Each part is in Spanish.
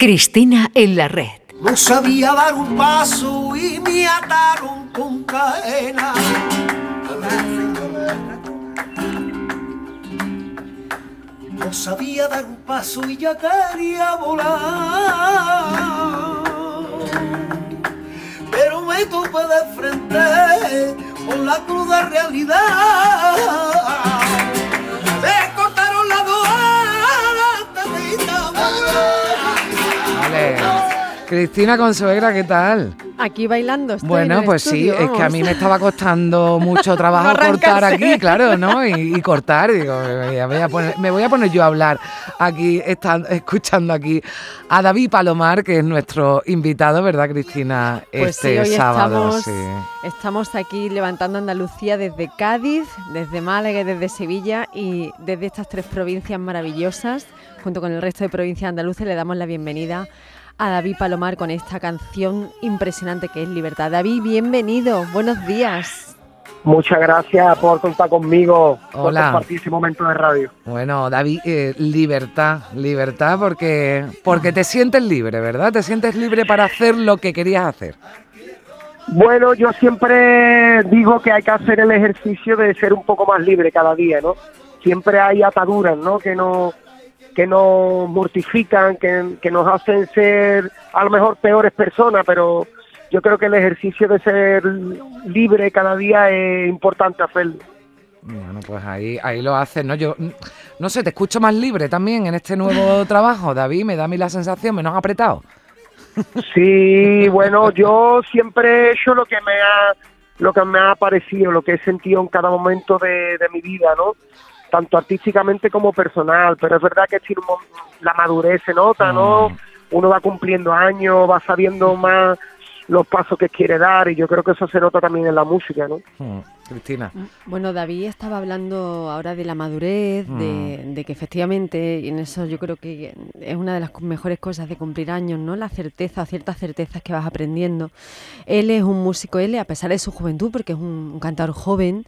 Cristina en la red. No sabía dar un paso y me ataron con cadena. No sabía dar un paso y ya quería volar. Pero me topé de frente con la cruda realidad. Cristina Consuegra, ¿qué tal? Aquí bailando. Estoy Bueno, en el pues sí, es que a mí me estaba costando mucho trabajo cortar aquí, claro, ¿no? Y, y cortar, digo, me voy, a poner, me voy a poner yo a hablar aquí, estando, escuchando aquí a David Palomar, que es nuestro invitado, ¿verdad, Cristina? Pues sí, este hoy sábado, estamos, sí. estamos aquí levantando Andalucía desde Cádiz, desde Málaga y desde Sevilla y desde estas tres provincias maravillosas, junto con el resto de provincias andaluces, le damos la bienvenida a David Palomar con esta canción impresionante que es Libertad. David, bienvenido, buenos días. Muchas gracias por contar conmigo, por Hola. compartir ese momento de radio. Bueno, David, eh, libertad, libertad porque, porque te sientes libre, ¿verdad? Te sientes libre para hacer lo que querías hacer. Bueno, yo siempre digo que hay que hacer el ejercicio de ser un poco más libre cada día, ¿no? Siempre hay ataduras, ¿no? Que no que nos mortifican, que, que nos hacen ser a lo mejor peores personas, pero yo creo que el ejercicio de ser libre cada día es importante hacerlo. Bueno, pues ahí, ahí lo haces, ¿no? Yo, no sé, te escucho más libre también en este nuevo trabajo, David, me da a mí la sensación, menos apretado. Sí, bueno, yo siempre he hecho lo que me ha lo que me ha parecido, lo que he sentido en cada momento de, de mi vida, ¿no? Tanto artísticamente como personal, pero es verdad que tiene la madurez se nota, ¿no? Uno va cumpliendo años, va sabiendo más los pasos que quiere dar y yo creo que eso se nota también en la música, ¿no? Mm, Cristina. Bueno, David estaba hablando ahora de la madurez, de, Mm. de que efectivamente, y en eso yo creo que es una de las mejores cosas de cumplir años, ¿no? La certeza o ciertas certezas que vas aprendiendo. Él es un músico, él, a pesar de su juventud, porque es un, un cantador joven,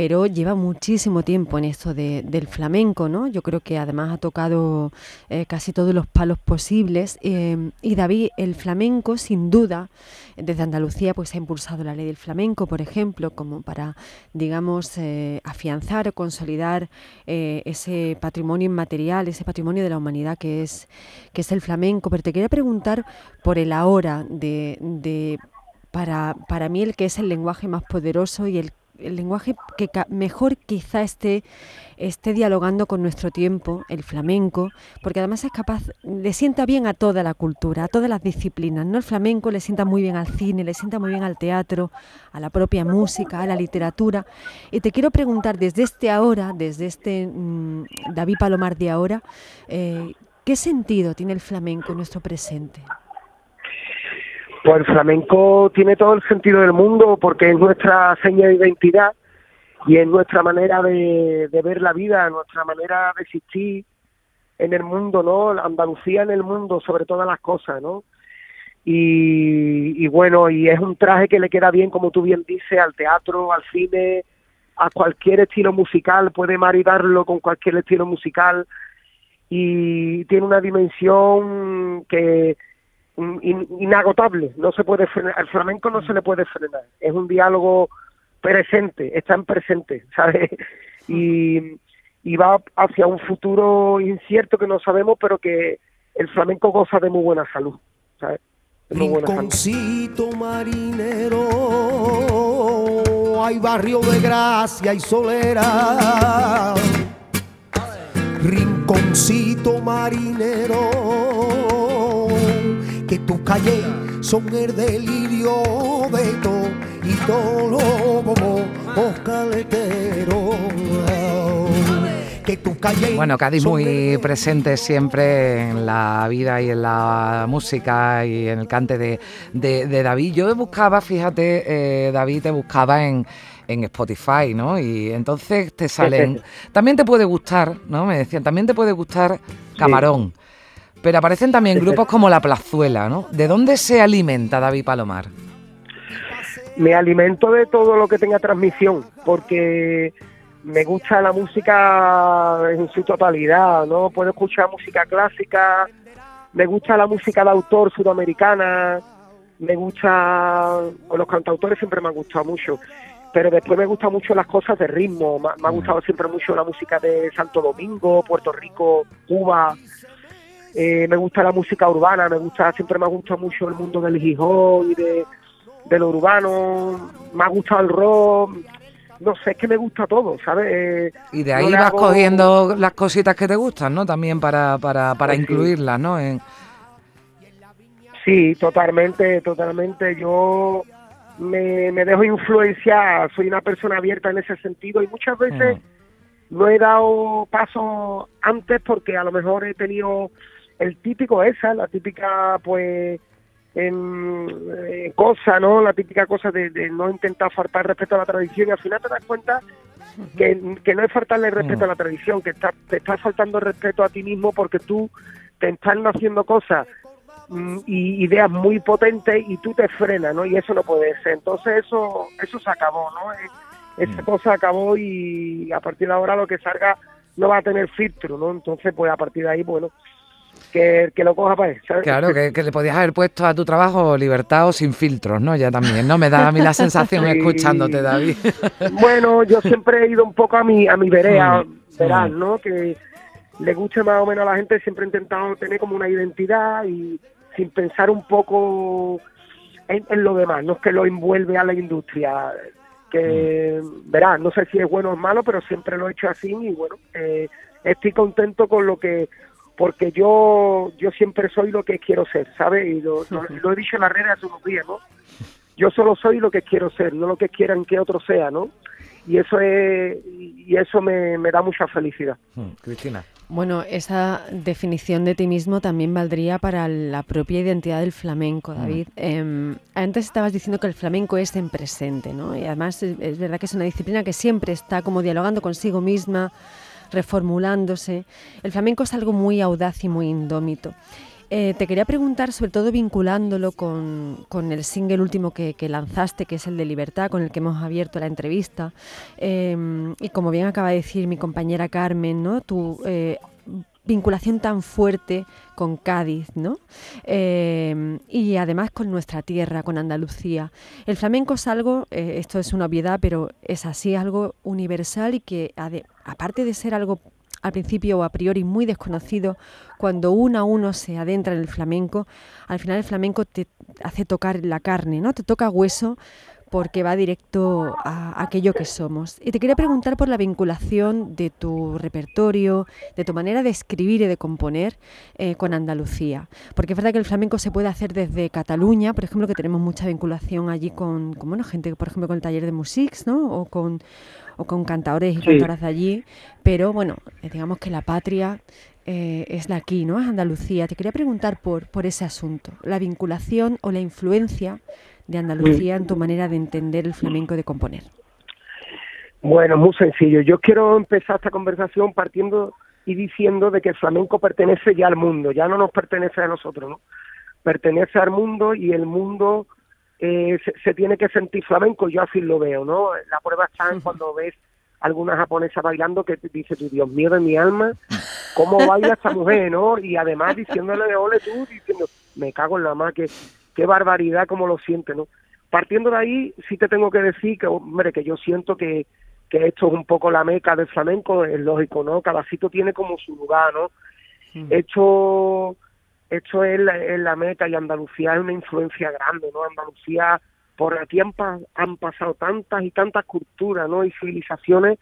pero lleva muchísimo tiempo en esto de- del flamenco, ¿no? Yo creo que además ha tocado eh, casi todos los palos posibles. eh, y David, el flamenco, sin duda, desde Andalucía, pues ha impulsado la ley del flamenco, por ejemplo, como para, digamos, eh, afianzar o consolidar ese patrimonio inmaterial, ese patrimonio de la humanidad que es, que es el flamenco. Pero te quería preguntar por el ahora de, de para, para mí el que es el lenguaje más poderoso y el, el lenguaje que mejor quizá esté, esté dialogando con nuestro tiempo, el flamenco, porque además es capaz, le sienta bien a toda la cultura, a todas las disciplinas, ¿no? El flamenco le sienta muy bien al cine, le sienta muy bien al teatro, a la propia música, a la literatura. Y te quiero preguntar desde este ahora, desde este mm, David Palomar de ahora, eh, ¿qué sentido tiene el flamenco en nuestro presente? Pues el flamenco tiene todo el sentido del mundo porque es nuestra seña de identidad y es nuestra manera de, ver la vida, nuestra manera de existir en el mundo, ¿no? Andalucía en el mundo sobre todas las cosas, ¿no? Y, y bueno, y es un traje que le queda bien, como tú bien dices, al teatro, al cine, a cualquier estilo musical, puede maridarlo con cualquier estilo musical y tiene una dimensión que in- inagotable, no se puede frenar, al flamenco no se le puede frenar, es un diálogo presente, está en presente, ¿sabes? Y, y va hacia un futuro incierto que no sabemos, pero que el flamenco goza de muy buena salud, ¿sabes? Rinconcito marinero, hay barrio de gracia y solera. Rinconcito marinero, que tus calles son el delirio de todo y todo los caleteros. Que tus calles Bueno, Cádiz muy presente siempre en la vida y en la música y en el cante de, de- de David. Yo buscaba, fíjate, eh, David, te buscaba en, en Spotify, ¿no? Y entonces te salen... También te puede gustar, ¿no? Me decían, también te puede gustar Camarón. Pero aparecen también grupos como La Plazuela, ¿no? ¿De dónde se alimenta David Palomar? me alimento de todo lo que tenga transmisión, porque me gusta la música en su totalidad, ¿no? Puedo escuchar música clásica, me gusta la música de autor sudamericana, me gusta, los cantautores siempre me han gustado mucho, pero después me gustan mucho las cosas de ritmo, me, ha gustado siempre mucho la música de Santo Domingo, Puerto Rico, Cuba, eh, me gusta la música urbana, me gusta, siempre me ha gustado mucho el mundo del hip hop y de, lo urbano, me ha gustado el rock, no sé, es que me gusta todo, ¿sabes? Eh, y de ahí vas cogiendo las cositas que te gustan, ¿no? También para, para, para pues incluirlas, ¿no? En... Sí, totalmente, totalmente. Yo me, me dejo influenciar, soy una persona abierta en ese sentido y muchas veces mm. no he dado paso antes porque a lo mejor he tenido el típico esa, la típica pues en, eh, cosa, ¿no? La típica cosa de, no intentar faltar respeto a la tradición y al final te das cuenta que, no es faltarle respeto a la tradición, que te estás faltando respeto a ti mismo porque tú te están haciendo cosas mm, y ideas muy potentes y tú te frenas, ¿no? Y eso no puede ser. Entonces eso eso se acabó, ¿no? E, esa mm. cosa acabó y a partir de ahora lo que salga no va a tener filtro, ¿no? Entonces, pues a partir de ahí, bueno, que, que lo coja para él, Claro, que, le podías haber puesto a tu trabajo libertad o sin filtros, ¿no? Ya también, ¿no? Me da a mí la sensación escuchándote, David. bueno, yo siempre he ido un poco a mi, a mi vereda, mm, verás. ¿no? Que le guste más o menos a la gente, siempre he intentado tener como una identidad y sin pensar un poco en, lo demás, no es que lo envuelve a la industria, que mm. verás, no sé si es bueno o malo, pero siempre lo he hecho así y bueno, eh, estoy contento con lo que porque yo yo siempre soy lo que quiero ser, ¿sabes? Y lo, he dicho en la red hace unos días, ¿no? Yo solo soy lo que quiero ser, no lo que quieran que otro sea, ¿no? Y eso es y eso me, da mucha felicidad. Hmm, Cristina. Bueno, esa definición de ti mismo también valdría para la propia identidad del flamenco, David. Hmm. Em, antes estabas diciendo que el flamenco es en presente, ¿no? Y además es verdad que es una disciplina que siempre está como dialogando consigo misma, reformulándose. El flamenco es algo muy audaz y muy indómito. Eh, te quería preguntar, sobre todo vinculándolo con, el single último que, lanzaste, que es el de Libertad, con el que hemos abierto la entrevista. Em, y como bien acaba de decir mi compañera Carmen, ¿no? eh, vinculación tan fuerte con Cádiz, ¿no? Eh, y además con nuestra tierra, con Andalucía. El flamenco es algo, eh, esto es una obviedad, pero es así, algo universal y que aparte de ser algo al principio o a priori muy desconocido, cuando uno a uno se adentra en el flamenco, al final el flamenco te hace tocar la carne, ¿no? Te toca hueso porque va directo a aquello que somos. Y te quería preguntar por la vinculación de tu repertorio, de tu manera de escribir y de componer eh, con Andalucía. Porque es verdad que el flamenco se puede hacer desde Cataluña, por ejemplo, que tenemos mucha vinculación allí con, bueno, gente, por ejemplo, con el taller de Musics, ¿no? O con, o con cantadores y cantoras de allí. Pero bueno, eh, digamos que la patria eh, es la aquí, ¿no? Es Andalucía. Te quería preguntar por, por ese asunto, la vinculación o la influencia de Andalucía en tu manera de entender el flamenco y de componer? Bueno, muy sencillo. Yo quiero empezar esta conversación partiendo y diciendo de que el flamenco pertenece ya al mundo, ya no nos pertenece a nosotros, ¿no? Pertenece al mundo y el mundo eh, se, tiene que sentir flamenco, yo así lo veo, ¿no? La prueba está en cuando ves alguna japonesa bailando que dice, tu Dios mío de mi alma, ¿cómo baila esta mujer, no? Y además diciéndole, ole tú, diciendo, me cago en la más que qué barbaridad como lo siente, ¿no? Partiendo de ahí, sí te tengo que decir que, hombre, que yo siento que, que esto es un poco la meca del flamenco, es lógico, ¿no? Cada sitio tiene como su lugar, ¿no? Esto, esto es la, meca y Andalucía es una influencia grande, ¿no? Andalucía, por aquí han, han pasado tantas y tantas culturas, ¿no? Y civilizaciones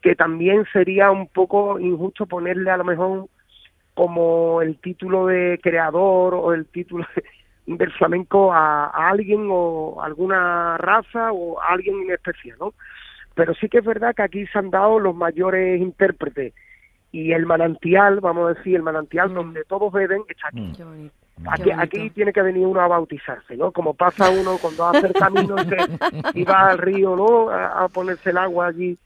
que también sería un poco injusto ponerle a lo mejor como el título de creador o el título del flamenco a, alguien o alguna raza o a alguien en especial, ¿no? Pero sí que es verdad que aquí se han dado los mayores intérpretes y el manantial, vamos a decir, el manantial mm. donde todos beben está aquí. Mm. Aquí, aquí tiene que venir uno a bautizarse, ¿no? Como pasa uno cuando hace el camino y, va al río, ¿no? A, ponerse el agua allí.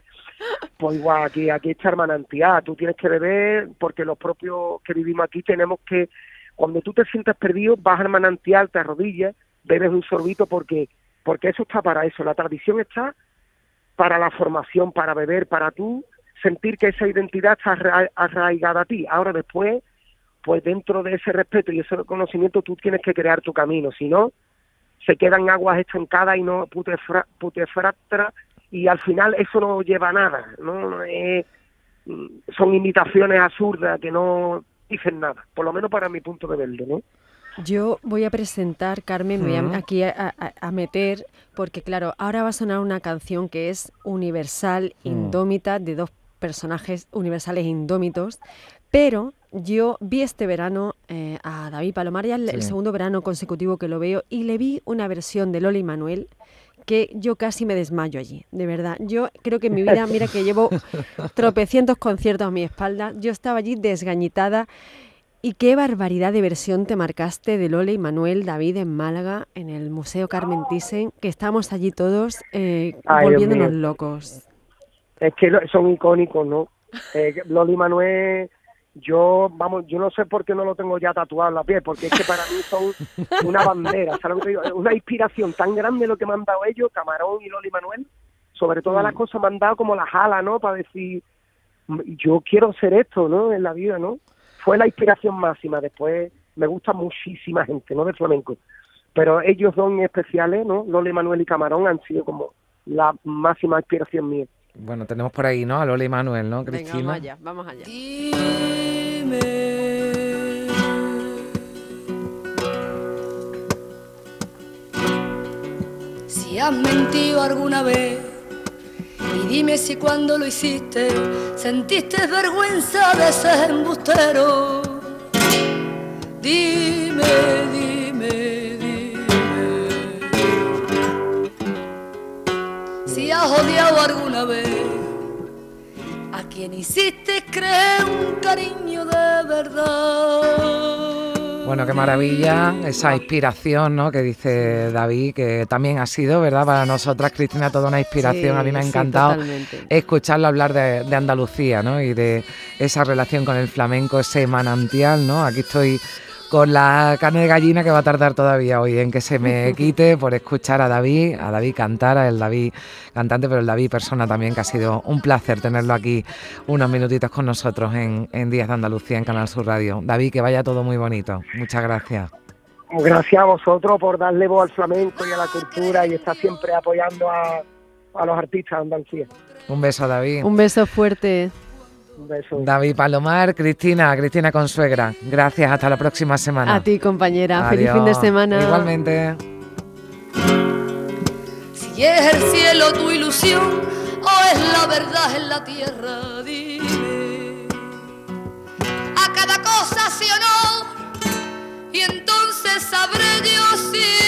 Pues igual, aquí, aquí está el manantial. Tú tienes que beber porque los propios que vivimos aquí tenemos que cuando tú te sientas perdido, vas al manantial, te arrodillas, bebes un sorbito porque, porque eso está para eso. La tradición está para la formación, para beber, para tú sentir que esa identidad está arraigada a ti. Ahora después, pues dentro de ese respeto y ese reconocimiento tú tienes que crear tu camino, si no, se quedan aguas estancadas y no putefractra y al final eso no lleva a nada, ¿no? Mm, son imitaciones absurdas que no dicen nada, por lo menos para mi punto de verlo, ¿no? Yo voy a presentar, Carmen, me voy aquí a, meter, porque claro, ahora va a sonar una canción que es universal, mm. indómita, de dos personajes universales indómitos, pero yo vi este verano eh, a David Palomar, ya el, segundo verano consecutivo que lo veo, y le vi una versión de Loli Manuel que yo casi me desmayo allí, de verdad. Yo creo que en mi vida, mira que llevo tropecientos conciertos a mi espalda, yo estaba allí desgañitada y qué barbaridad de versión te marcaste de Lola y Manuel David en Málaga, en el Museo Carmen Thyssen, que estamos allí todos eh, volviéndonos locos. Es que son icónicos, ¿no? Eh, Lola y Manuel, yo, vamos, yo no sé por qué no lo tengo ya tatuado en la piel, porque es que para mí son una bandera, ¿sabes lo que digo? Una inspiración tan grande lo que me han dado ellos, Camarón y Loli Manuel, sobre todas las mm. cosas me han dado como la jala, ¿no? Para decir, yo quiero ser esto, ¿no? En la vida, ¿no? fue la inspiración máxima. Después me gusta muchísima gente, ¿no? De flamenco. Pero ellos dos especiales, ¿no? Lole Manuel y Camarón han sido como la máxima inspiración mía. Bueno, tenemos por ahí, ¿no? A Lole y Manuel, ¿no, Cristina? vamos allá, vamos allá. si has mentido alguna vez y dime si cuando lo hiciste sentiste vergüenza de ser embustero. Dime, dime, dime. Alguna vez a quien hiciste creer un cariño de verdad. Bueno, qué maravilla esa inspiración, ¿no? Que dice David, que también ha sido, ¿verdad? Para nosotras, Cristina, toda una inspiración. a mí me ha encantado escucharlo hablar de, de, Andalucía, ¿no? Y de esa relación con el flamenco, ese manantial, ¿no? Aquí estoy con la carne de gallina que va a tardar todavía hoy en que se me quite por escuchar a David, a David cantar, a el David cantante, pero el David persona también, que ha sido un placer tenerlo aquí unos minutitos con nosotros en, en Días de Andalucía, en Canal Sur Radio. David, que vaya todo muy bonito. Muchas gracias. Gracias a vosotros por darle voz al flamenco y a la cultura y estar siempre apoyando a, a los artistas de Andalucía. Un beso, David. Un beso fuerte. David Palomar, Cristina, Cristina Consuegra. Gracias, hasta la próxima semana. A ti, compañera. Feliz fin de semana. Igualmente. Si es el cielo tu ilusión o es la verdad en la tierra, dime. A cada cosa sí o no, y entonces sabré yo si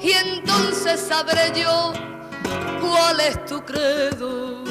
y entonces sabré yo cuál es tu credo.